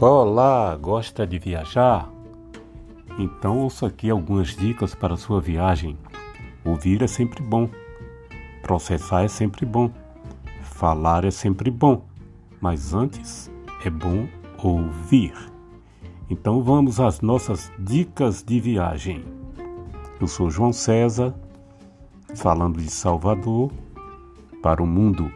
Olá, gosta de viajar? Então ouça aqui algumas dicas para sua viagem. Ouvir é sempre bom, processar é sempre bom, falar é sempre bom, mas antes é bom ouvir. Então vamos às nossas dicas de viagem. Eu sou João César, falando de Salvador para o mundo.